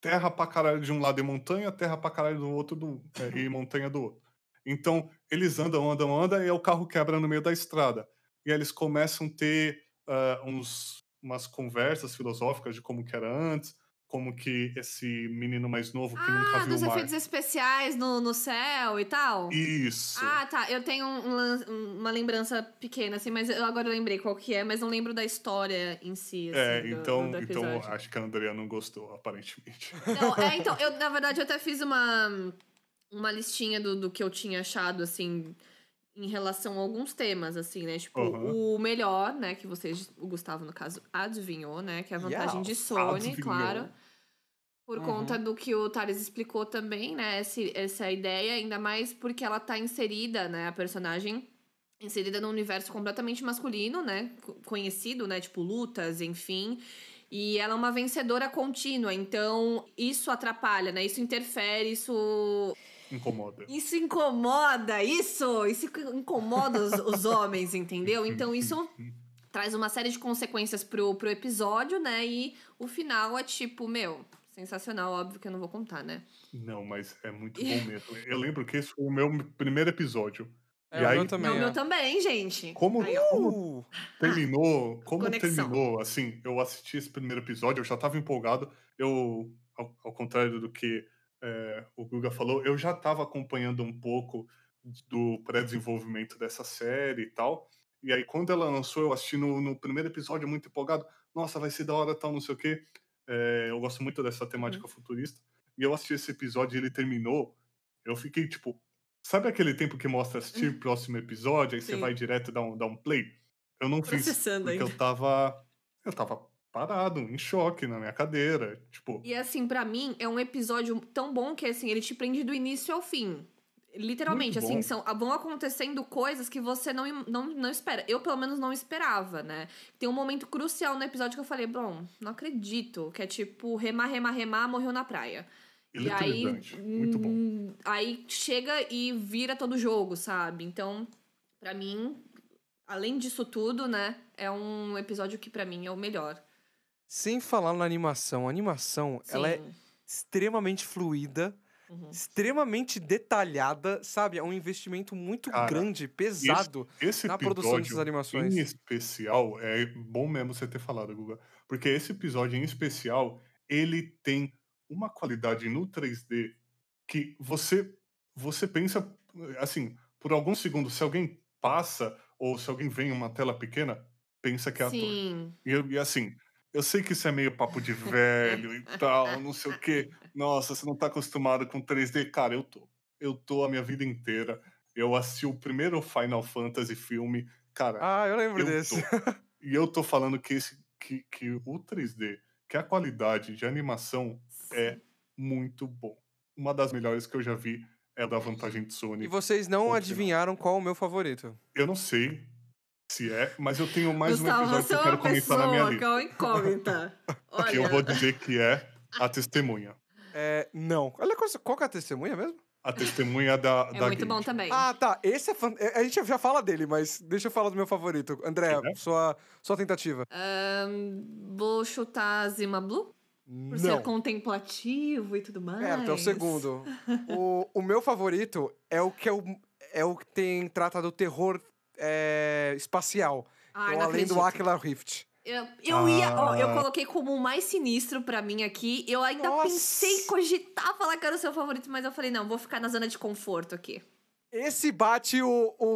terra pra caralho de um lado e montanha, terra pra caralho do outro do, é, e montanha do outro. Então, eles andam, andam, andam e o carro quebra no meio da estrada. E aí eles começam a ter ah, uns, umas conversas filosóficas de como que era antes, como que esse menino mais novo que nunca Ah, viu dos o mar. efeitos especiais no, no céu e tal? Isso. Ah, tá. Eu tenho um- um uma lembrança pequena, assim, mas eu agora lembrei qual que é, mas não lembro da história em si, assim, é, do- então, do então episódio. acho que a Andrea não gostou, aparentemente. Não, é, então, eu, na verdade, eu até fiz uma, uma listinha do, do que eu tinha achado, assim, em relação a alguns temas, assim, né? Tipo, Aham. o melhor, né? Que vocês, o Gustavo, no caso, adivinhou, né? Que é a vantagem de Yes, Sony, adivinhou. claro. Por Uhum. conta do que o Thales explicou também, né? Esse, essa ideia, ainda mais porque ela tá inserida, né? A personagem inserida num universo completamente masculino, né? co- Conhecido, né? Tipo, lutas, enfim. E ela é uma vencedora contínua, então isso atrapalha, né? Isso interfere, isso. Incomoda. Isso incomoda, isso! Isso incomoda os, os homens, entendeu? Então isso traz uma série de consequências pro, pro episódio, né? E o final é tipo, meu, sensacional, óbvio que eu não vou contar, né? Não, mas é muito bom mesmo. Eu lembro que esse foi o meu primeiro episódio. É, E o aí- meu também. Não, o é. meu também, gente. Como, Aí, como Uh, terminou, como Conexão. terminou, assim, eu assisti esse primeiro episódio, eu já tava empolgado, eu, ao, ao contrário do que é, o Guga falou, eu já tava acompanhando um pouco do pré-desenvolvimento dessa série e tal, e aí quando ela lançou, eu assisti no, no primeiro episódio muito empolgado, nossa, vai ser da hora, tal, não sei o quê, É, eu gosto muito dessa temática futurista, e eu assisti esse episódio e ele terminou, eu fiquei, tipo, sabe aquele tempo que mostra assistir o próximo episódio, aí você Sim. vai direto dar um, dar um play? Eu não fiz Processando porque ainda. eu tava. Eu tava parado, em choque na minha cadeira. Tipo, E assim, pra mim, é um episódio tão bom que assim, ele te prende do início ao fim. Literalmente, assim, são, vão acontecendo coisas que você não, não, não espera. Eu, pelo menos, não esperava, né? Tem um momento crucial no episódio que eu falei, bom, não acredito. Que é tipo, remar, remar, remar, morreu na praia. E aí, eletrizante. Muito bom. hum, aí chega e vira todo o jogo, sabe? Então, pra mim, além disso tudo, né? É um episódio que pra mim é o melhor. sem falar na animação. A animação, ela é Sim. extremamente fluida, Uhum. extremamente detalhada, sabe? É um investimento muito Cara, grande, pesado. Esse na produção dessas episódio animações. em especial, é bom mesmo você ter falado, Guga. Porque esse episódio em especial, ele tem uma qualidade no 3D que você, você pensa, assim, por alguns segundos, se alguém passa ou se alguém vem em uma tela pequena, pensa que é ator. Sim. E, eu- e assim, eu sei que isso é meio papo de velho e tal, não sei o quê. Nossa, você não tá acostumado com 3D. Cara, eu tô. Eu tô a minha vida inteira. Eu assisti o primeiro Final Fantasy filme. Cara, Ah, eu lembro eu desse. tô. E eu tô falando que, esse, que, que o 3D, que a qualidade de animação é muito bom. Uma das melhores que eu já vi é a da vantagem de Sony. E vocês não Continua. adivinharam qual o meu favorito. Eu não sei se é, mas eu tenho mais Gustavo, um episódio você que é eu quero uma comentar na minha lista. que é uma incógnita. Que eu vou Olha, dizer que é a testemunha. É, não. Olha qual, que é a testemunha mesmo? A testemunha da. é da muito bom também. Ah, tá. Esse é fan... é, A gente já fala dele, mas deixa eu falar do meu favorito. André, É? sua, sua tentativa. Ahn, vou chutar Zima Blue, por ser Não. contemplativo e tudo mais. É, até o segundo. o, o meu favorito é o que é o, é o que tem trata do terror é, espacial. Então, não além do. Aquila Rift. Eu, eu ia, ó, eu Ah. coloquei como o mais sinistro pra mim aqui. Eu ainda Nossa. pensei em cogitar falar que era o seu favorito, mas eu falei, não, vou ficar na zona de conforto aqui. Esse bate o, o,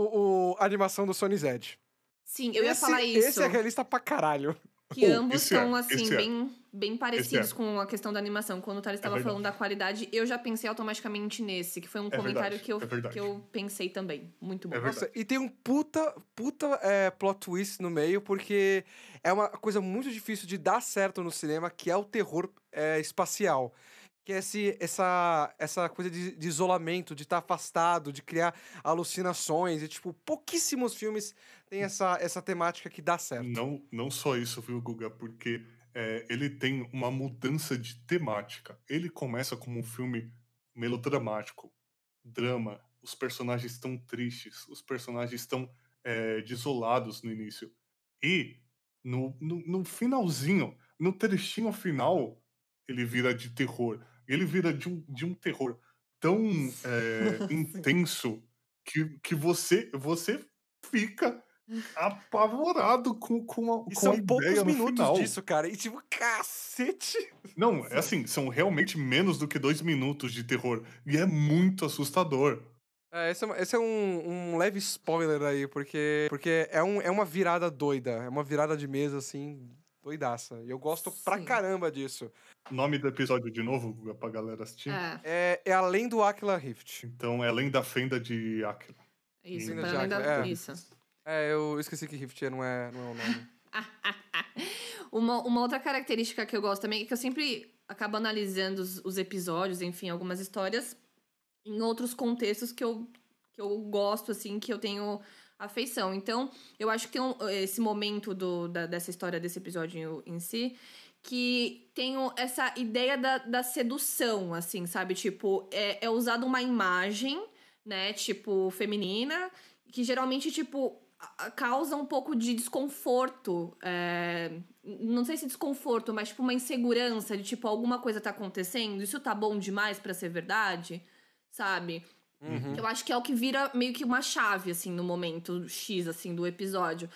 o- a animação do Sony Zed. Sim, eu ia esse, falar isso. Esse é realista pra caralho. Que Oh, ambos esse é, estão, assim, esse é. Bem, parecidos é. com a questão da animação. Quando o Thales estava verdade. falando da qualidade, eu já pensei automaticamente nesse, que foi um É comentário verdade, que, eu, é que eu pensei também. Muito bom. É. Nossa, e tem um puta, puta é, plot twist no meio, porque é uma coisa muito difícil de dar certo no cinema, que é o terror é, espacial. Que é esse, essa, essa coisa de, de isolamento, de estar afastado, de criar alucinações. E, tipo, pouquíssimos filmes têm essa, essa temática que dá certo. Não, não só isso, viu, Guga? Porque é, ele tem uma mudança de temática. Ele começa como um filme melodramático, drama. Os personagens estão tristes, os personagens estão é, desolados no início. E no, no, no finalzinho, no trechinho final, ele vira de terror. Ele vira de um, de um terror tão é, intenso que, que você, você fica apavorado com, com a, E com a são ideia poucos minutos final. disso, cara. E, tipo, cacete! Não, é assim, são realmente menos do que dois minutos de terror. E é muito assustador. É, esse é, esse é um, um leve spoiler aí, porque, porque é, um, é uma virada doida. É uma virada de mesa, assim, doidaça. E eu gosto pra Sim. caramba disso. Nome do episódio de novo, Guga, pra galera assistir. É, É, é além do Aquila Rift. Então, é além da fenda de Aquila. isso. Além da... é. Isso. É, eu esqueci que Rift não é, não é o nome. Uma, uma outra característica que eu gosto também é que eu sempre acabo analisando os, os episódios, enfim, algumas histórias em outros contextos que eu, que eu gosto, assim, que eu tenho afeição. Então, eu acho que tem um- esse momento do, da- dessa história, desse episódio em, si, que tem essa ideia da, da sedução, assim, sabe? Tipo, é, é usada uma imagem, né, tipo, feminina, que geralmente, tipo, causa um pouco de desconforto. é, não sei se desconforto, mas tipo uma insegurança de tipo alguma coisa tá acontecendo, isso tá bom demais pra ser verdade, sabe? Uhum. Eu acho que é o que vira meio que uma chave, assim, no momento X, assim, do episódio.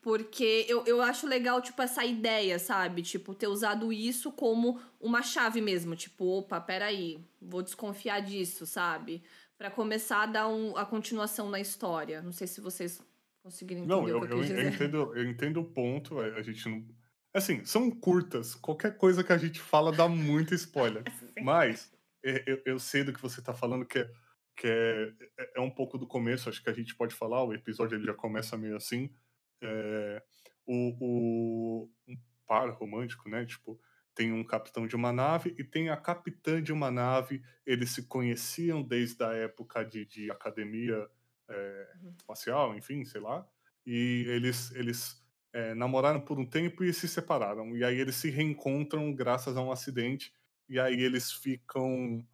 Porque eu, eu acho legal, tipo, essa ideia, sabe? Tipo, ter usado isso como uma chave mesmo. Tipo, opa, peraí, vou desconfiar disso, sabe? Pra começar a dar um, a continuação na história. Não sei se vocês conseguiram entender Não, o eu, eu eu, entendo, eu entendo o ponto. A gente não. Assim, são curtas. Qualquer coisa que a gente fala dá muito spoiler. Mas eu, eu sei do que você tá falando, que, é, que é, é- é um pouco do começo, acho que a gente pode falar. O episódio ele já começa meio assim. É, o, o um par romântico, né? Tipo, tem um capitão de uma nave e tem a capitã de uma nave. Eles se conheciam desde a época de, de academia é, Uhum. espacial, enfim, sei lá. E eles, eles é, namoraram por um tempo e se separaram. E aí eles se reencontram graças a um acidente. E aí eles ficam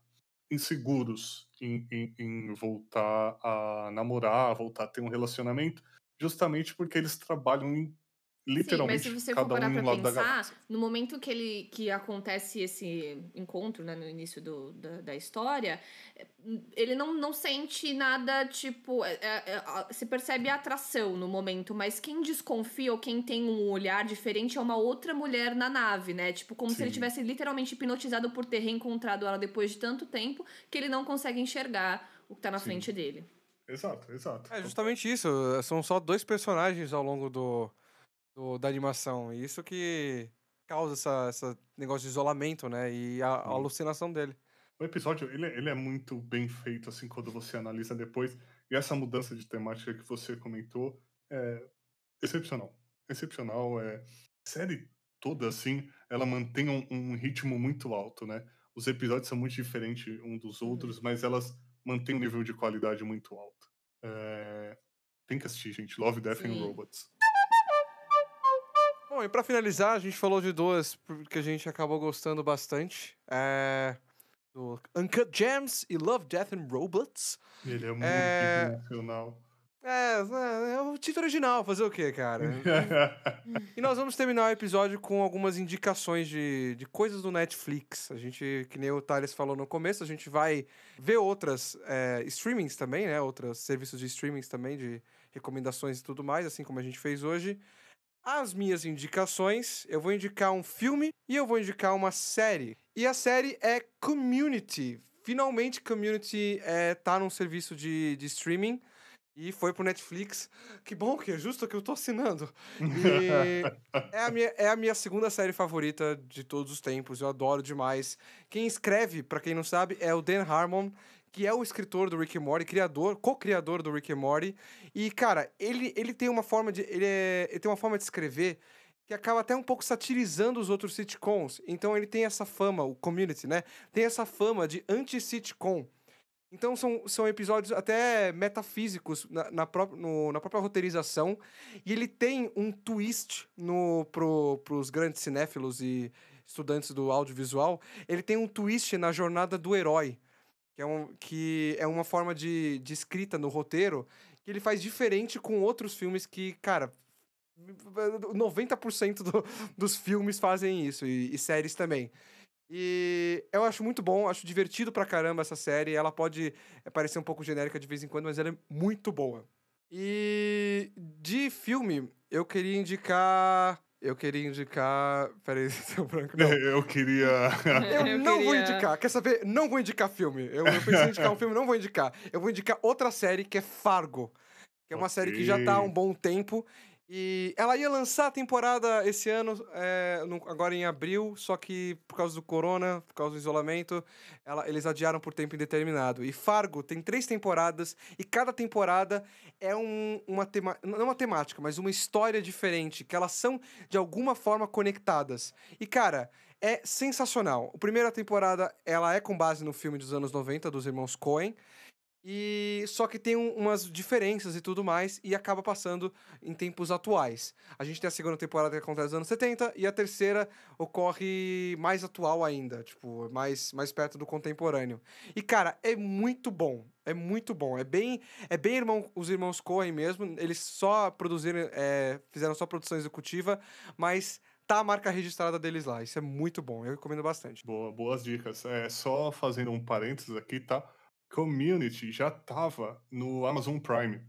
inseguros em, em, em voltar a namorar, voltar a ter um relacionamento, justamente porque eles trabalham em literalmente Sim, mas se você for cada um parar um pra pensar, no momento que ele que acontece esse encontro, né, no início do, da, da história, ele não, não sente nada, tipo, é- é- é, se percebe a atração no momento, mas quem desconfia ou quem tem um olhar diferente é uma outra mulher na nave, né? Tipo, como se ele Sim. tivesse literalmente hipnotizado por ter reencontrado ela depois de tanto tempo que ele não consegue enxergar o que tá na Sim. frente dele. Exato, exato. É justamente isso. São só dois personagens ao longo do, do- da animação. E isso que causa essa, essa negócio de isolamento, né? E a, a alucinação dele. O episódio, ele, é- ele é muito bem feito, assim, quando você analisa depois. E essa mudança de temática que você comentou é excepcional. Excepcional. É... A série toda, assim, ela mantém um, um ritmo muito alto, né? Os episódios são muito diferentes um dos Uhum. outros, mas elas mantêm um nível de qualidade muito alto. É, Tem que assistir, gente. Love, Death Sim. and Robots. Bom, e pra finalizar, a gente falou de duas que a gente acabou gostando bastante. É... Do Uncut Gems e Love, Death and Robots. Ele é muito é... emocional. É, é, é, o título original, fazer o quê, cara? e nós vamos terminar o episódio com algumas indicações de, de coisas do Netflix. A gente, que nem o Thales falou no começo, a gente vai ver outras é, streamings também, né? Outros serviços de streamings também, de recomendações e tudo mais, assim como a gente fez hoje. As minhas indicações, eu vou indicar um filme e eu vou indicar uma série. E a série é Community. Finalmente, Community é, tá num serviço de, de streaming e foi pro Netflix. Que bom que é justo que eu tô assinando. E é, a minha, é a minha segunda série favorita de todos os tempos. Eu adoro demais. Quem escreve, para quem não sabe, é o Dan Harmon, que é o escritor do Rick and Morty, criador, co-criador do Rick and Morty. E, cara, ele, ele tem uma forma de. Ele, é, ele tem uma forma de escrever que acaba até um pouco satirizando os outros sitcoms. Então ele tem essa fama, o community, né? Tem essa fama de anti-sitcom. Então são, são episódios até metafísicos na, na, pró no, na própria roteirização. E ele tem um twist no, pro, pros grandes cinéfilos e estudantes do audiovisual. Ele tem um twist na jornada do herói. Que é, um, que é uma forma de, de escrita no roteiro que ele faz diferente com outros filmes que, cara, 90% do, dos filmes fazem isso, e, e séries também. E eu acho muito bom, acho divertido pra caramba essa série. Ela pode eh, parecer um pouco genérica de vez em quando, mas ela é muito boa. E de filme, eu queria indicar. Eu queria indicar. Peraí, seu branco. Não. Eu queria. Eu, eu não queria... vou indicar. Quer saber? Não vou indicar filme. Eu, eu pensei em indicar um filme, não vou indicar. Eu vou indicar outra série que é Fargo. Que é uma okay. série que já tá há um bom tempo e ela ia lançar a temporada esse ano, é, no, agora em abril, só que por causa do corona, por causa do isolamento, ela, eles adiaram por tempo indeterminado. E Fargo tem três temporadas, e cada temporada é um, uma tema, não uma temática, mas uma história diferente, que elas são de alguma forma conectadas. E cara, é sensacional. A primeira temporada, ela é com base no filme dos anos 90, dos irmãos Coen. E só que tem um, umas diferenças e tudo mais e acaba passando em tempos atuais. A gente tem a segunda temporada que acontece nos anos 70 e a terceira ocorre mais atual ainda, tipo, mais mais perto do contemporâneo. E cara, é muito bom. É muito bom. É bem é bem irmão, os irmãos Coen mesmo, eles só produziram é, fizeram só produção executiva, mas tá a marca registrada deles lá. Isso é muito bom. Eu recomendo bastante. Boa, boas dicas. É só fazendo um parênteses aqui, tá? Community já estava no Amazon Prime,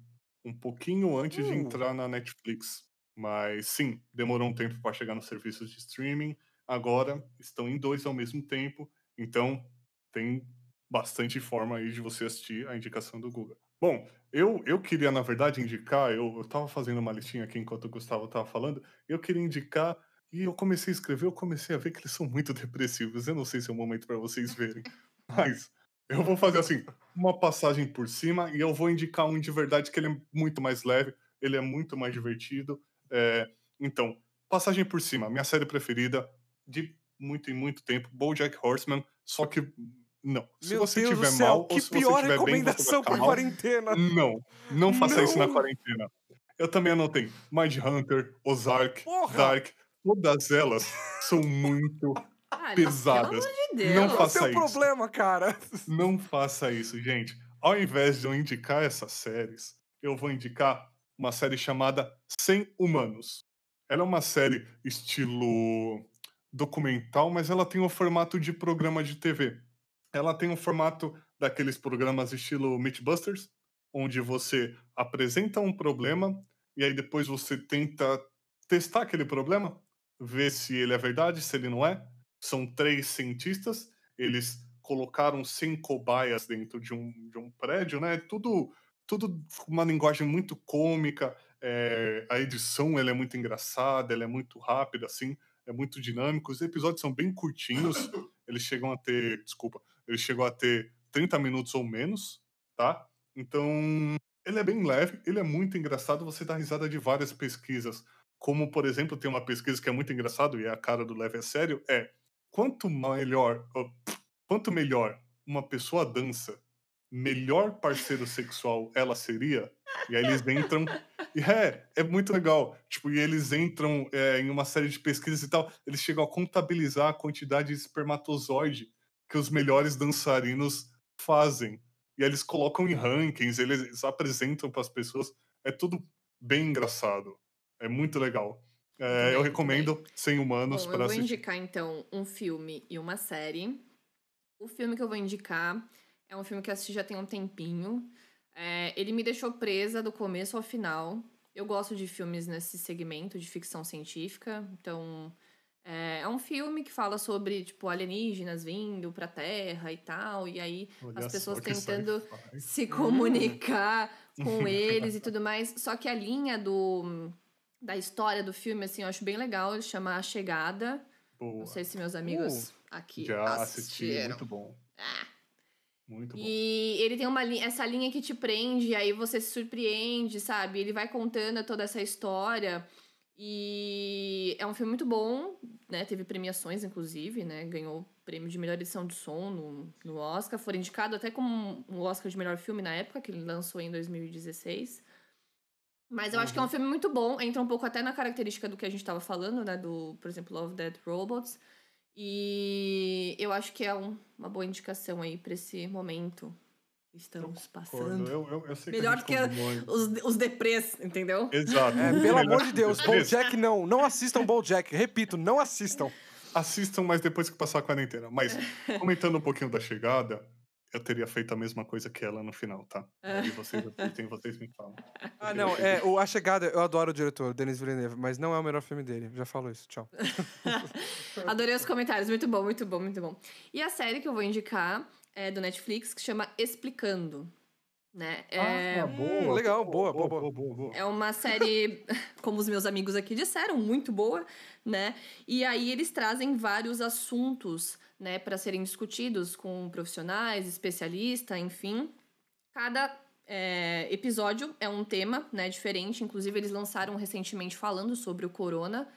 um pouquinho antes uh. de entrar na Netflix. Mas sim, demorou um tempo para chegar nos serviços de streaming. Agora estão em dois ao mesmo tempo, então tem bastante forma aí de você assistir a indicação do Google. Bom, eu, eu queria, na verdade, indicar, eu, eu tava fazendo uma listinha aqui enquanto o Gustavo tava falando, eu queria indicar, e eu comecei a escrever, eu comecei a ver que eles são muito depressivos. Eu não sei se é o momento para vocês verem, mas eu vou fazer assim, uma passagem por cima e eu vou indicar um de verdade que ele é muito mais leve, ele é muito mais divertido. É, então, passagem por cima, minha série preferida de muito e muito tempo, BoJack Horseman, só que não. Se Meu você Deus tiver céu, mal que ou se pior você tiver recomendação bem, você por quarentena. Não, não faça não. isso na quarentena. Eu também anotei Mind Hunter, Ozark, Porra. Dark, todas elas são muito pesadas. De não faça é o isso. problema, cara? Não faça isso, gente. Ao invés de eu indicar essas séries, eu vou indicar uma série chamada 100 Humanos. Ela é uma série estilo documental, mas ela tem o formato de programa de TV. Ela tem o formato daqueles programas estilo Mythbusters, onde você apresenta um problema e aí depois você tenta testar aquele problema, ver se ele é verdade, se ele não é. São três cientistas, eles colocaram 100 cobaias dentro de um, de um prédio, né? Tudo, tudo uma linguagem muito cômica. É, a edição ela é muito engraçada, ela é muito rápida, assim, é muito dinâmico. Os episódios são bem curtinhos, eles chegam a ter, desculpa, eles chegam a ter 30 minutos ou menos, tá? Então, ele é bem leve, ele é muito engraçado, você dá risada de várias pesquisas. Como, por exemplo, tem uma pesquisa que é muito engraçado e é a cara do leve a sério, é quanto melhor, quanto melhor uma pessoa dança, melhor parceiro sexual ela seria. E aí eles entram. E é, é muito legal. Tipo, e eles entram é, em uma série de pesquisas e tal. Eles chegam a contabilizar a quantidade de espermatozoide que os melhores dançarinos fazem. E aí eles colocam em rankings, eles apresentam para as pessoas. É tudo bem engraçado. É muito legal. É, eu bem, recomendo 100 Humanos para eu vou assistir. indicar então um filme e uma série. O filme que eu vou indicar é um filme que eu assisti já tem um tempinho. É, ele me deixou presa do começo ao final. Eu gosto de filmes nesse segmento de ficção científica, então é, é um filme que fala sobre tipo alienígenas vindo pra Terra e tal, e aí Olha as pessoas tentando se comunicar com eles e tudo mais. Só que a linha do da história do filme, assim, eu acho bem legal. Ele chama A Chegada. Boa. Não sei se meus amigos aqui Já assisti, assistiram. muito bom. Ah. Muito bom. E ele tem uma linha, essa linha que te prende, e aí você se surpreende, sabe? Ele vai contando toda essa história. E é um filme muito bom, né? Teve premiações, inclusive, né? Ganhou o prêmio de melhor edição de som no, no Oscar. Foi indicado até como um Oscar de melhor filme na época, que ele lançou em 2016. Mas eu acho que é Uhum. um filme muito bom. Entra um pouco até na característica do que a gente tava falando, né? Do, por exemplo, Love, Dead Robots. E eu acho que é um- uma boa indicação aí pra esse momento que estamos passando. Eu, eu, eu sei Melhor que, que Os, os deprês, entendeu? Exato. É, pelo amor de Deus. BoJack não. Não assistam BoJack. Repito, não assistam. Assistam, mas depois que passar a quarentena. Mas, comentando um pouquinho da chegada, eu teria feito a mesma coisa que ela no final, tá? Aí vocês assistem, vocês me falam. Ah, não. É, o A Chegada, eu adoro o diretor, Denis Villeneuve, mas não é o melhor filme dele. Já falo isso. Tchau. Adorei os comentários. Muito bom, muito bom, muito bom. E a série que eu vou indicar é do Netflix, que chama Explicando. Né? É, Ah, Hum, legal, boa, boa, boa, boa, boa. é uma série, como os meus amigos aqui disseram, muito boa, né? E aí eles trazem vários assuntos, né, para serem discutidos com profissionais, especialistas, enfim. Cada é, episódio é um tema, né, diferente. Inclusive eles lançaram recentemente falando sobre o corona,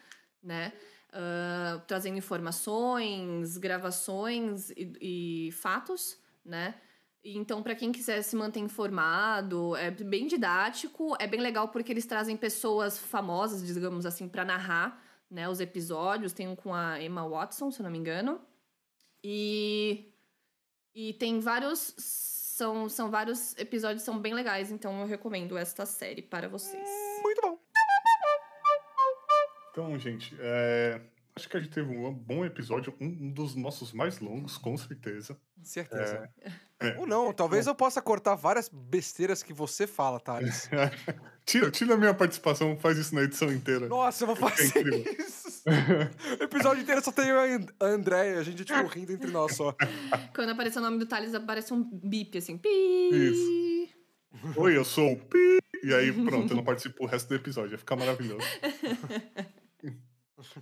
né? ah, trazendo informações, gravações e, e fatos, né? Então, para quem quiser se manter informado, é bem didático, é bem legal porque eles trazem pessoas famosas, digamos assim, para narrar né, os episódios. Tem um com a Emma Watson, se eu não me engano. E, e tem vários. São, são vários episódios são bem legais, então eu recomendo esta série para vocês. Muito bom. Então, gente, é, acho que a gente teve um bom episódio, um, dos nossos mais longos, com certeza. Certeza. É. Ou não, talvez eu possa cortar várias besteiras que você fala, Thales. tira, tira a minha participação, faz isso na edição inteira. Nossa, eu vou fazer isso. O episódio inteiro só tem e a André, a gente, tipo, rindo entre nós só. Quando aparecer o nome do Thales, aparece um bip, assim. Pi. Isso. Oi, eu sou o Pi. E aí, pronto, eu não participo o resto do episódio. Ia ficar maravilhoso.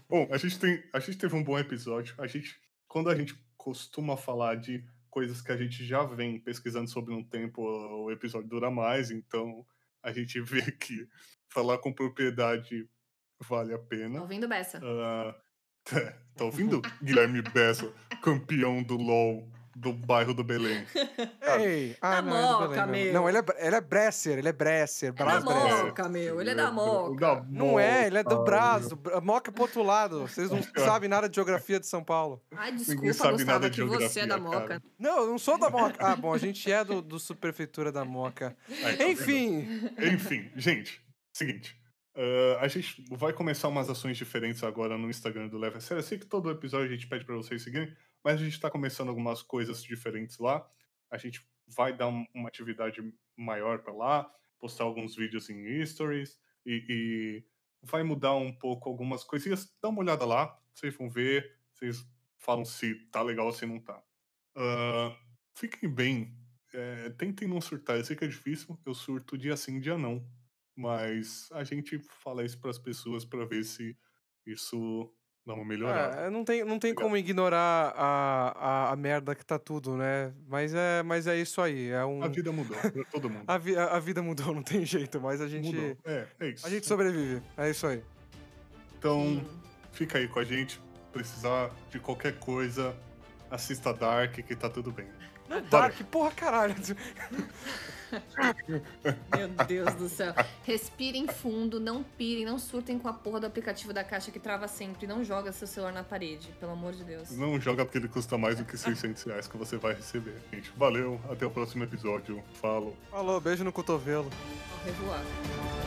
Bom, a gente, tem, a gente teve um bom episódio. A gente, quando a gente costuma falar de coisas que a gente já vem pesquisando sobre um tempo, o episódio dura mais. Então, a gente vê que falar com propriedade vale a Tá pena. ouvindo Bessa? Ah, tá ouvindo? Guilherme Bessa, campeão do LOL do bairro do Belém. Ei, Da ah, não, é do Moca, Belém mesmo. meu. Não, ele é, ele é Bresser, ele é Bresser, É Brás da Bresser. Moca, meu. Ele é da Moca. Da Não é, ele é do Moca, Brás, do Moca é pro outro lado. Vocês não sabem nada de geografia de São Paulo. Ai, Ninguém desculpa, sabe Gustavo, nada é de que você é da geografia, Moca. cara. Não, eu não sou da Moca. Ah, bom, a gente é do, do Subprefeitura da Moca. Aí, tá vendo? Enfim, Enfim, gente, seguinte. Ah, a gente vai começar umas ações diferentes agora no Instagram do Leve a Sério. Eu sei que todo episódio a gente pede pra vocês seguirem, mas a gente tá começando algumas coisas diferentes lá. A gente vai dar um- uma atividade maior pra lá, postar alguns vídeos em stories e, e vai mudar um pouco algumas coisinhas. Dá uma olhada lá, vocês vão ver, vocês falam se tá legal ou se não tá. Ah, fiquem bem, é, tentem não surtar. Eu sei que é difícil, eu surto dia sim, dia não. Mas a gente fala isso pras pessoas pra ver se isso dá uma melhorada. é, não tem, não tem como ignorar a, a, a merda que tá tudo, né? Mas é, mas é isso aí. É um, A vida mudou pra todo mundo. a, vi- a- a vida mudou, não tem jeito, mas a gente, Mudou. É, é isso. a gente sobrevive. É isso aí. Então, Sim. fica aí com a gente. Precisar de qualquer coisa, assista Dark, que tá tudo bem. Dark, porra, caralho. Meu Deus do céu. Respirem fundo, não pirem, não surtem com a porra do aplicativo da caixa que trava sempre. Não joga seu celular na parede, pelo amor de Deus. Não joga porque ele custa mais do que 600 reais que você vai receber. Gente, valeu, até o próximo episódio. Falo. Falou, beijo no cotovelo. Revoar.